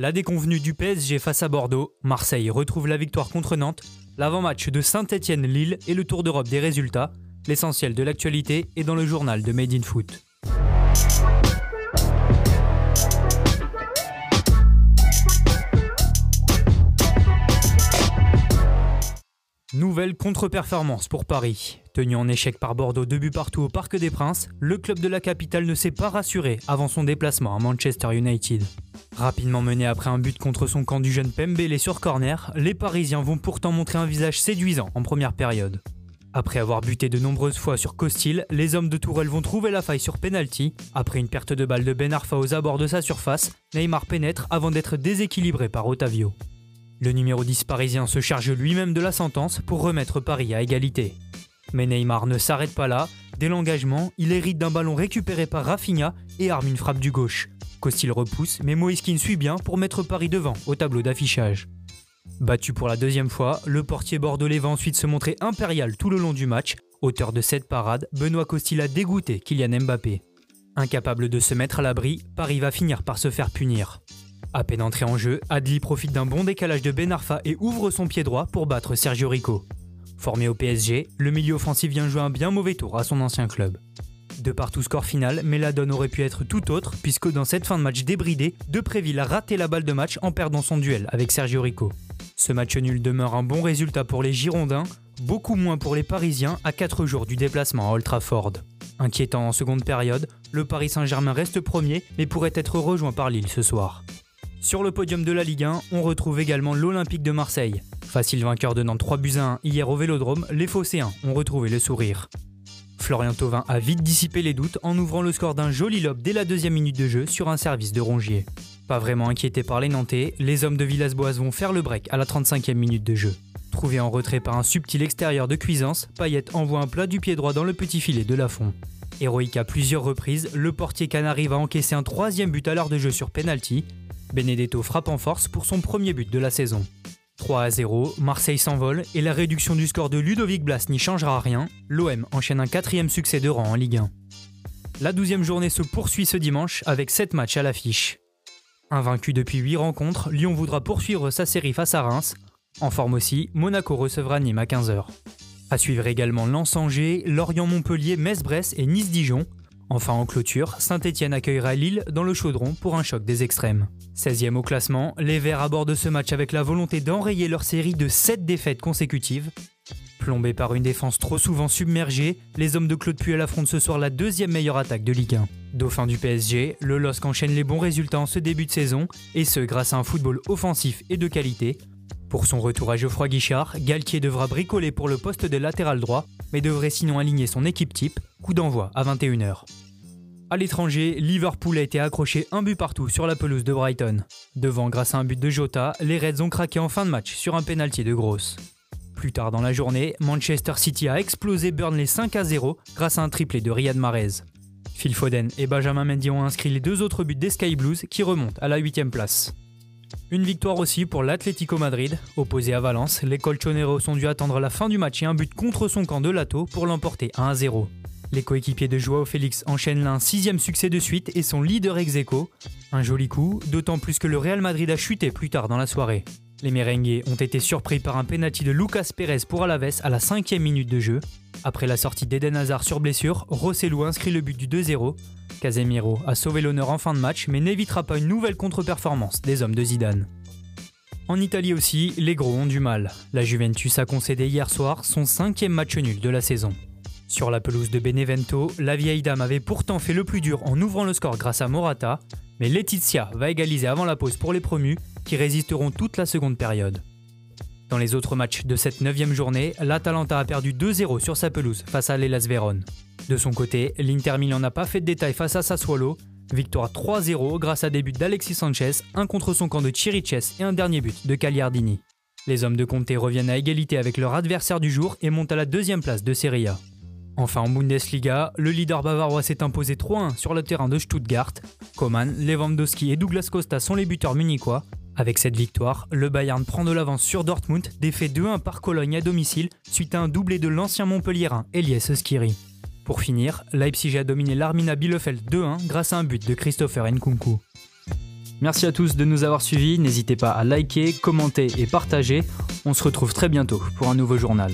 La déconvenue du PSG face à Bordeaux, Marseille retrouve la victoire contre Nantes, l'avant-match de Saint-Étienne-Lille et le Tour d'Europe des résultats. L'essentiel de l'actualité est dans le journal de Made in Foot. Nouvelle contre-performance pour Paris. Tenu en échec par Bordeaux deux buts partout au Parc des Princes, le club de la capitale ne s'est pas rassuré avant son déplacement à Manchester United. Rapidement mené après un but contre son camp du jeune Pembele sur corner, les Parisiens vont pourtant montrer un visage séduisant en première période. Après avoir buté de nombreuses fois sur Costil, les hommes de Tourelle vont trouver la faille sur penalty. Après une perte de balle de Ben Arfa aux abords de sa surface, Neymar pénètre avant d'être déséquilibré par Otavio. Le numéro 10 parisien se charge lui-même de la sentence pour remettre Paris à égalité. Mais Neymar ne s'arrête pas là. Dès l'engagement, il hérite d'un ballon récupéré par Rafinha et arme une frappe du gauche. Costil repousse, mais Moïskine suit bien pour mettre Paris devant au tableau d'affichage. Battu pour la deuxième fois, le portier bordelais va ensuite se montrer impérial tout le long du match. Auteur de cette parade, Benoît Costil a dégoûté Kylian Mbappé. Incapable de se mettre à l'abri, Paris va finir par se faire punir. À peine entré en jeu, Adli profite d'un bon décalage de Ben Arfa et ouvre son pied droit pour battre Sergio Rico. Formé au PSG, le milieu offensif vient jouer un bien mauvais tour à son ancien club. De par tout score final, mais la donne aurait pu être tout autre, puisque dans cette fin de match débridée, Depréville a raté la balle de match en perdant son duel avec Sergio Rico. Ce match nul demeure un bon résultat pour les Girondins, beaucoup moins pour les Parisiens à 4 jours du déplacement à Old Trafford. Inquiétant en seconde période, le Paris Saint-Germain reste premier, mais pourrait être rejoint par Lille ce soir. Sur le podium de la Ligue 1, on retrouve également l'Olympique de Marseille. Facile vainqueur de Nantes 3 buts à 1 hier au Vélodrome, les Phocéens ont retrouvé le sourire. Florian Thauvin a vite dissipé les doutes en ouvrant le score d'un joli lob dès la deuxième minute de jeu sur un service de Rongier. Pas vraiment inquiété par les Nantais, les hommes de Villas-Boas vont faire le break à la 35e minute de jeu. Trouvé en retrait par un subtil extérieur de Cuisance, Payet envoie un plat du pied droit dans le petit filet de Lafont. Héroïque à plusieurs reprises, le portier canari va encaisser un troisième but à l'heure de jeu sur penalty, Benedetto frappe en force pour son premier but de la saison. 3 à 0, Marseille s'envole et la réduction du score de Ludovic Blas n'y changera rien. L'OM enchaîne un quatrième succès de rang en Ligue 1. La douzième journée se poursuit ce dimanche avec 7 matchs à l'affiche. Invaincu depuis 8 rencontres, Lyon voudra poursuivre sa série face à Reims. En forme aussi, Monaco recevra Nîmes à 15h. À suivre également Lens-Angers, Lorient-Montpellier, Metz-Brest et Nice-Dijon. Enfin en clôture, Saint-Etienne accueillera Lille dans le chaudron pour un choc des extrêmes. 16e au classement, les Verts abordent ce match avec la volonté d'enrayer leur série de 7 défaites consécutives. Plombés par une défense trop souvent submergée, les hommes de Claude Puel affrontent ce soir la deuxième meilleure attaque de Ligue 1. Dauphin du PSG, le LOSC enchaîne les bons résultats en ce début de saison, et ce grâce à un football offensif et de qualité. Pour son retour à Geoffroy Guichard, Galtier devra bricoler pour le poste de latéral droit, mais devrait sinon aligner son équipe type, coup d'envoi à 21h. À l'étranger, Liverpool a été accroché un but partout sur la pelouse de Brighton. Devant grâce à un but de Jota, les Reds ont craqué en fin de match sur un pénalty de grosse. Plus tard dans la journée, Manchester City a explosé Burnley 5 à 0 grâce à un triplé de Riyad Mahrez. Phil Foden et Benjamin Mendy ont inscrit les deux autres buts des Sky Blues qui remontent à la 8 place. Une victoire aussi pour l'Atlético Madrid. Opposé à Valence, les Colchoneros ont dû attendre la fin du match et un but contre son camp de Lato pour l'emporter 1 à 0. Les coéquipiers de Joao Félix enchaînent l'un sixième succès de suite et sont leader ex aequo. Un joli coup, d'autant plus que le Real Madrid a chuté plus tard dans la soirée. Les merengues ont été surpris par un penalty de Lucas Pérez pour Alaves à la cinquième minute de jeu. Après la sortie d'Eden Hazard sur blessure, Rossellou inscrit le but du 2-0. Casemiro a sauvé l'honneur en fin de match mais n'évitera pas une nouvelle contre-performance des hommes de Zidane. En Italie aussi, les gros ont du mal. La Juventus a concédé hier soir son cinquième match nul de la saison. Sur la pelouse de Benevento, la vieille dame avait pourtant fait le plus dur en ouvrant le score grâce à Morata, mais Letizia va égaliser avant la pause pour les promus qui résisteront toute la seconde période. Dans les autres matchs de cette 9 journée, l'Atalanta a perdu 2-0 sur sa pelouse face à l'Elas Vérone. De son côté, l'Inter Milan n'a pas fait de détails face à Sassuolo, victoire 3-0 grâce à des buts d'Alexis Sanchez, un contre son camp de Chiriches et un dernier but de Cagliardini. Les hommes de Conte reviennent à égalité avec leur adversaire du jour et montent à la deuxième place de Serie A. Enfin en Bundesliga, le leader bavarois s'est imposé 3-1 sur le terrain de Stuttgart. Coman, Lewandowski et Douglas Costa sont les buteurs munichois. Avec cette victoire, le Bayern prend de l'avance sur Dortmund, défait 2-1 par Cologne à domicile, suite à un doublé de l'ancien Montpellierin Elias Skiri. Pour finir, Leipzig a dominé l'Armina Bielefeld 2-1 grâce à un but de Christopher Nkunku. Merci à tous de nous avoir suivis, n'hésitez pas à liker, commenter et partager. On se retrouve très bientôt pour un nouveau journal.